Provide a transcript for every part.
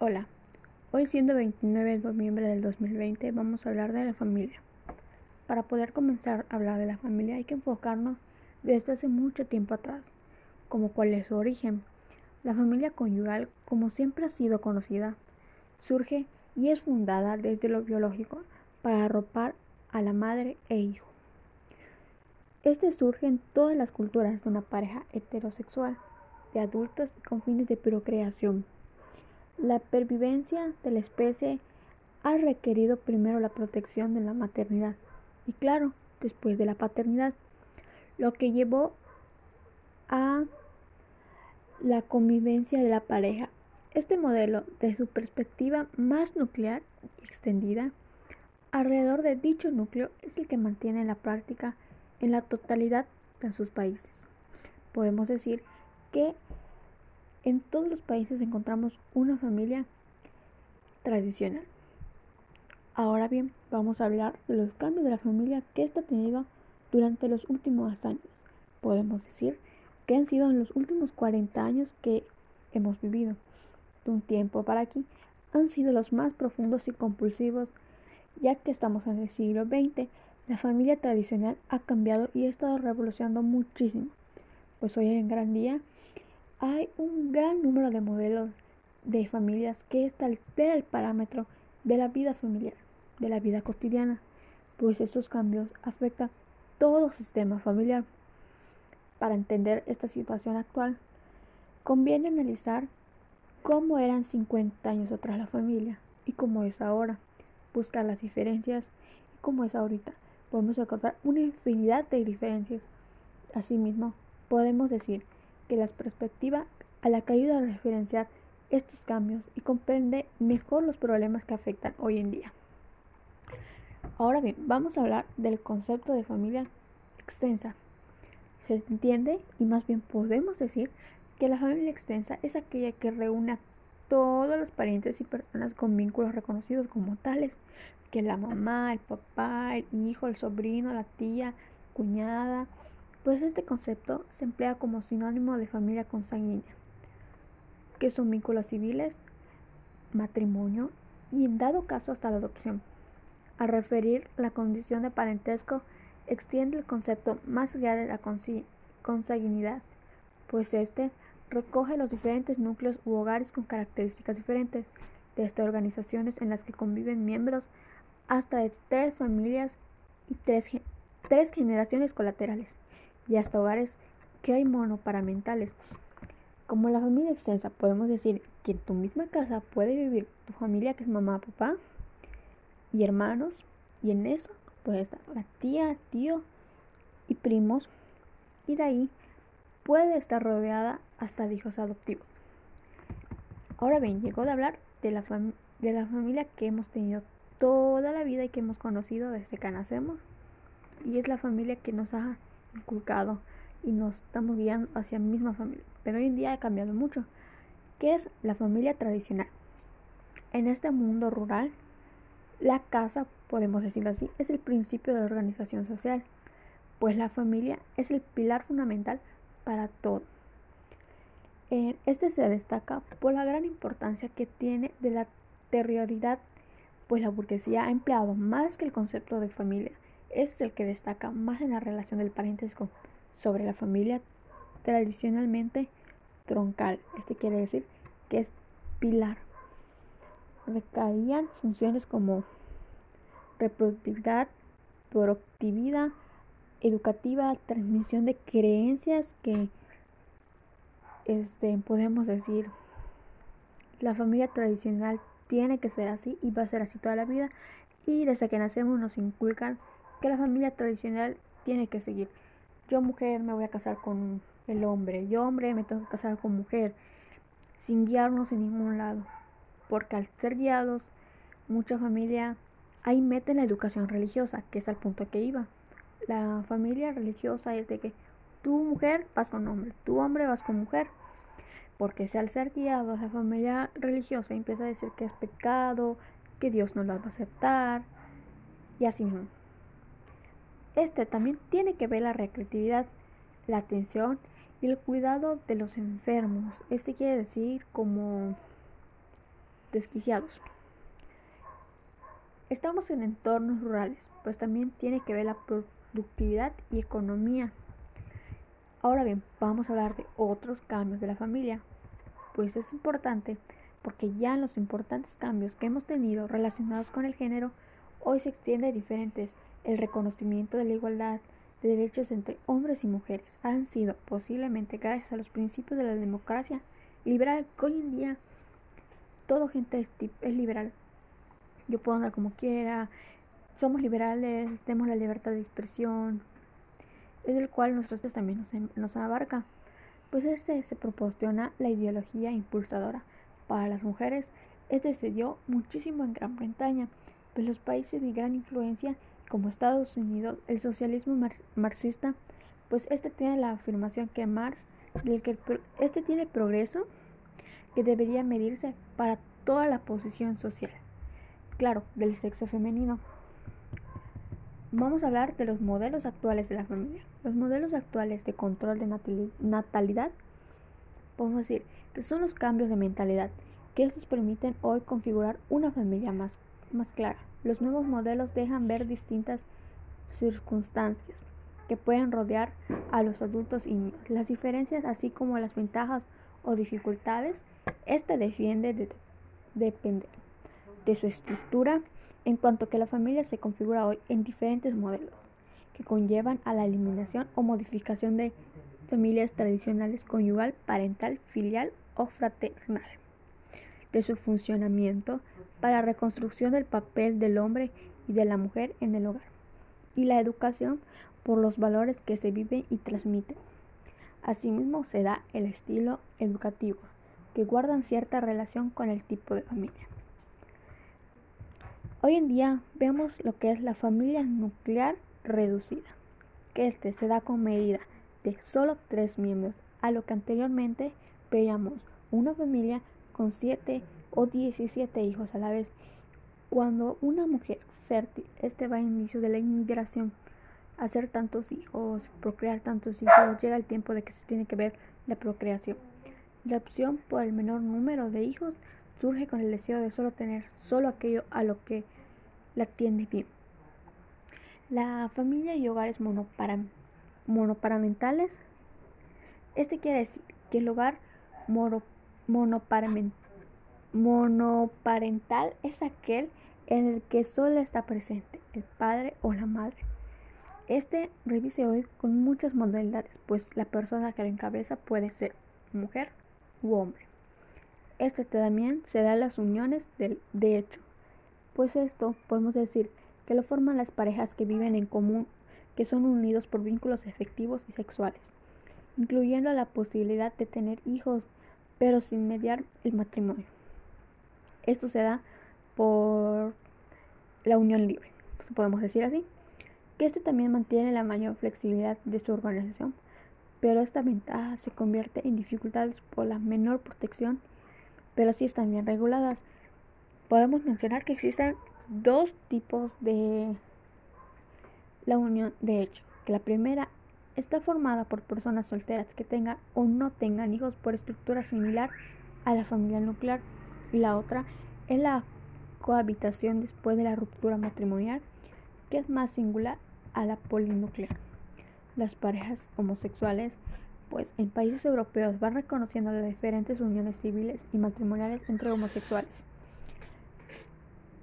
Hola, hoy siendo 29 de noviembre del 2020 vamos a hablar de la familia. Para poder comenzar a hablar de la familia hay que enfocarnos desde hace mucho tiempo atrás, como cuál es su origen. La familia conyugal, como siempre ha sido conocida, surge y es fundada desde lo biológico para arropar a la madre e hijo. Este surge en todas las culturas de una pareja heterosexual de adultos con fines de procreación. La pervivencia de la especie ha requerido primero la protección de la maternidad y claro, después de la paternidad, lo que llevó a la convivencia de la pareja. Este modelo, de su perspectiva más nuclear y extendida, alrededor de dicho núcleo es el que mantiene la práctica en la totalidad de sus países. Podemos decir que en todos los países encontramos una familia tradicional. Ahora bien, vamos a hablar de los cambios de la familia que esta ha tenido durante los últimos años. Podemos decir que han sido en los últimos 40 años que hemos vivido. De un tiempo para aquí han sido los más profundos y compulsivos, ya que estamos en el siglo XX, la familia tradicional ha cambiado y ha estado revolucionando muchísimo. Pues hoy en gran día hay un gran número de modelos de familias que establecen el parámetro de la vida familiar, de la vida cotidiana, pues estos cambios afectan todo sistema familiar. Para entender esta situación actual, conviene analizar cómo eran 50 años atrás la familia y cómo es ahora, buscar las diferencias y cómo es ahorita. Podemos encontrar una infinidad de diferencias. Asimismo, podemos decir que las perspectivas a la que ayuda a referenciar estos cambios y comprende mejor los problemas que afectan hoy en día. Ahora bien, vamos a hablar del concepto de familia extensa. Se entiende y más bien podemos decir que la familia extensa es aquella que reúne a todos los parientes y personas con vínculos reconocidos como tales, que la mamá, el papá, el hijo, el sobrino, la tía, cuñada, pues este concepto se emplea como sinónimo de familia consanguínea, que son vínculos civiles, matrimonio y en dado caso hasta la adopción. Al referir la condición de parentesco, extiende el concepto más allá de la consanguinidad, pues este recoge los diferentes núcleos u hogares con características diferentes, desde organizaciones en las que conviven miembros hasta de tres familias y tres, tres generaciones colaterales y hasta hogares que hay monoparementales. Como la familia extensa, podemos decir que en tu misma casa puede vivir tu familia que es mamá, papá y hermanos, y en eso puede estar la tía, tío y primos, y de ahí puede estar rodeada hasta de hijos adoptivos. Ahora bien, llegó de hablar de la, de la familia que hemos tenido toda la vida y que hemos conocido desde que nacemos, y es la familia que nos ha inculcado y nos estamos guiando hacia la misma familia. Pero hoy en día ha cambiado mucho. ¿Qué es la familia tradicional? En este mundo rural, la casa, podemos decirlo así, es el principio de la organización social, pues la familia es el pilar fundamental para todo. Este se destaca por la gran importancia que tiene de la territorialidad, pues la burguesía ha empleado más que el concepto de familia es el que destaca más en la relación del parentesco sobre la familia tradicionalmente troncal. Este quiere decir que es pilar. Recaían funciones como reproductividad, productividad, educativa, transmisión de creencias que este, podemos decir la familia tradicional tiene que ser así y va a ser así toda la vida y desde que nacemos nos inculcan que la familia tradicional tiene que seguir. Yo mujer me voy a casar con el hombre, yo hombre me tengo que casar con mujer, sin guiarnos en ningún lado. Porque al ser guiados, mucha familia ahí meten la educación religiosa, que es al punto que iba. La familia religiosa es de que tú mujer vas con hombre, tú hombre vas con mujer. Porque si al ser guiados la familia religiosa empieza a decir que es pecado, que Dios no lo va a aceptar, y así mismo. Este también tiene que ver la recreatividad, la atención y el cuidado de los enfermos. Este quiere decir como desquiciados. Estamos en entornos rurales, pues también tiene que ver la productividad y economía. Ahora bien, vamos a hablar de otros cambios de la familia, pues es importante porque ya los importantes cambios que hemos tenido relacionados con el género, hoy se extiende a diferentes. El reconocimiento de la igualdad de derechos entre hombres y mujeres han sido posiblemente gracias a los principios de la democracia liberal, que hoy en día todo gente es liberal yo puedo andar como quiera, somos liberales, tenemos la libertad de expresión, es el cual nosotros también nos, nos abarca. Pues este se proporciona la ideología impulsadora para las mujeres. Este se dio muchísimo en Gran Bretaña, pues los países de gran influencia como Estados Unidos, el socialismo marxista, pues este tiene la afirmación que Marx, que este tiene progreso que debería medirse para toda la posición social claro, del sexo femenino. Vamos a hablar de los modelos actuales de la familia. Los modelos actuales de control de natalidad, podemos decir que son los cambios de mentalidad que estos permiten hoy configurar una familia más, más clara. Los nuevos modelos dejan ver distintas circunstancias que pueden rodear a los adultos y niños. Las diferencias, así como las ventajas o dificultades, este defiende de depender de su estructura, en cuanto que la familia se configura hoy en diferentes modelos que conllevan a la eliminación o modificación de familias tradicionales conyugal, parental, filial o fraternal, de su funcionamiento para la reconstrucción del papel del hombre y de la mujer en el hogar, y la educación por los valores que se viven y transmiten. Asimismo se da el estilo educativo, que guardan cierta relación con el tipo de familia. Hoy en día vemos lo que es la familia nuclear reducida, que este se da con medida de solo tres miembros, a lo que anteriormente veíamos una familia con siete o 17 hijos a la vez. Cuando una mujer fértil, este va a inicio de la inmigración, hacer tantos hijos, procrear tantos hijos, llega el tiempo de que se tiene que ver la procreación. La opción por el menor número de hijos surge con el deseo de solo tener solo aquello a lo que la atiende bien. La familia y hogares monoparentales. Este quiere decir que el hogar monoparental es aquel en el que solo está presente el padre o la madre. Este revise hoy con muchas modalidades, pues la persona que lo encabeza puede ser mujer u hombre. Este también se da las uniones del, de hecho, pues esto podemos decir que lo forman las parejas que viven en común, que son unidos por vínculos efectivos y sexuales, incluyendo la posibilidad de tener hijos, pero sin mediar el matrimonio. Esto se da por la unión libre, podemos decir así, que este también mantiene la mayor flexibilidad de su organización, pero esta ventaja se convierte en dificultades por la menor protección pero sí están bien reguladas. Podemos mencionar que existen dos tipos de la unión de hecho. Que la primera está formada por personas solteras que tengan o no tengan hijos por estructura similar a la familia nuclear. Y la otra es la cohabitación después de la ruptura matrimonial, que es más singular a la polinuclear. Las parejas homosexuales pues en países europeos van reconociendo las diferentes uniones civiles y matrimoniales entre homosexuales.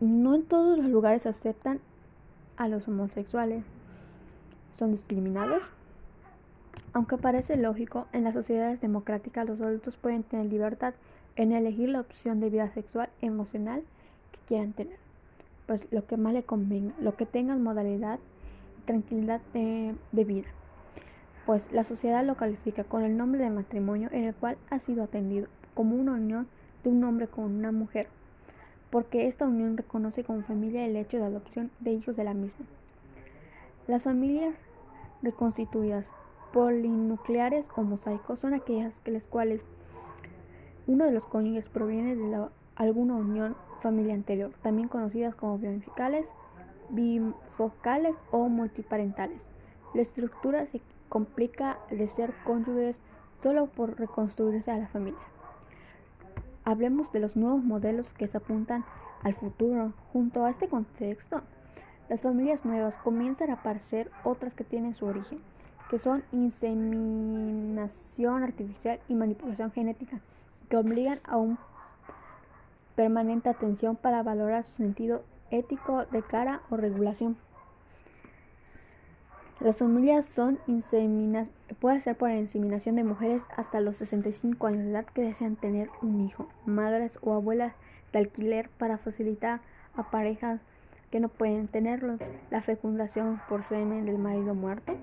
No en todos los lugares aceptan a los homosexuales. Son discriminados. Aunque parece lógico, en las sociedades democráticas los adultos pueden tener libertad en elegir la opción de vida sexual emocional que quieran tener. Pues lo que más le convenga, lo que tengan modalidad y tranquilidad de vida pues la sociedad lo califica con el nombre de matrimonio en el cual ha sido atendido como una unión de un hombre con una mujer, porque esta unión reconoce como familia el hecho de adopción de hijos de la misma. Las familias reconstituidas polinucleares o mosaicos son aquellas que las cuales uno de los cónyuges proviene de alguna unión familiar anterior, también conocidas como bionificales, bifocales o multiparentales. La estructura se complica de ser cónyuges solo por reconstruirse a la familia. Hablemos de los nuevos modelos que se apuntan al futuro. Junto a este contexto, las familias nuevas comienzan a aparecer otras que tienen su origen, que son inseminación artificial y manipulación genética, que obligan a una permanente atención para valorar su sentido ético de cara o regulación. Las familias son puede ser por inseminación de mujeres hasta los 65 años de edad que desean tener un hijo, madres o abuelas de alquiler para facilitar a parejas que no pueden tenerlo, la fecundación por semen del marido muerto,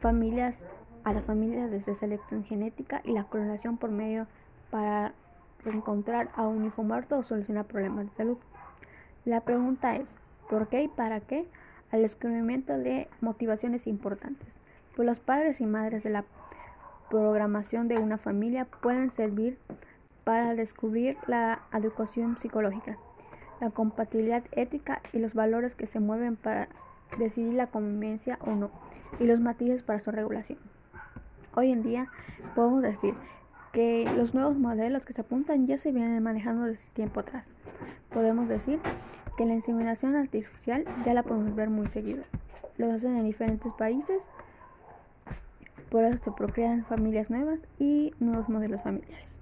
familias a las familias desde selección genética y la clonación por medio para encontrar a un hijo muerto o solucionar problemas de salud. La pregunta es, ¿por qué y para qué? al descubrimiento de motivaciones importantes, pues los padres y madres de la programación de una familia pueden servir para descubrir la educación psicológica, la compatibilidad ética y los valores que se mueven para decidir la convivencia o no, y los matices para su regulación. Hoy en día podemos decir que los nuevos modelos que se apuntan ya se vienen manejando desde tiempo atrás. Podemos decir que la inseminación artificial ya la podemos ver muy seguido. Lo hacen en diferentes países, por eso se procrean familias nuevas y nuevos modelos familiares.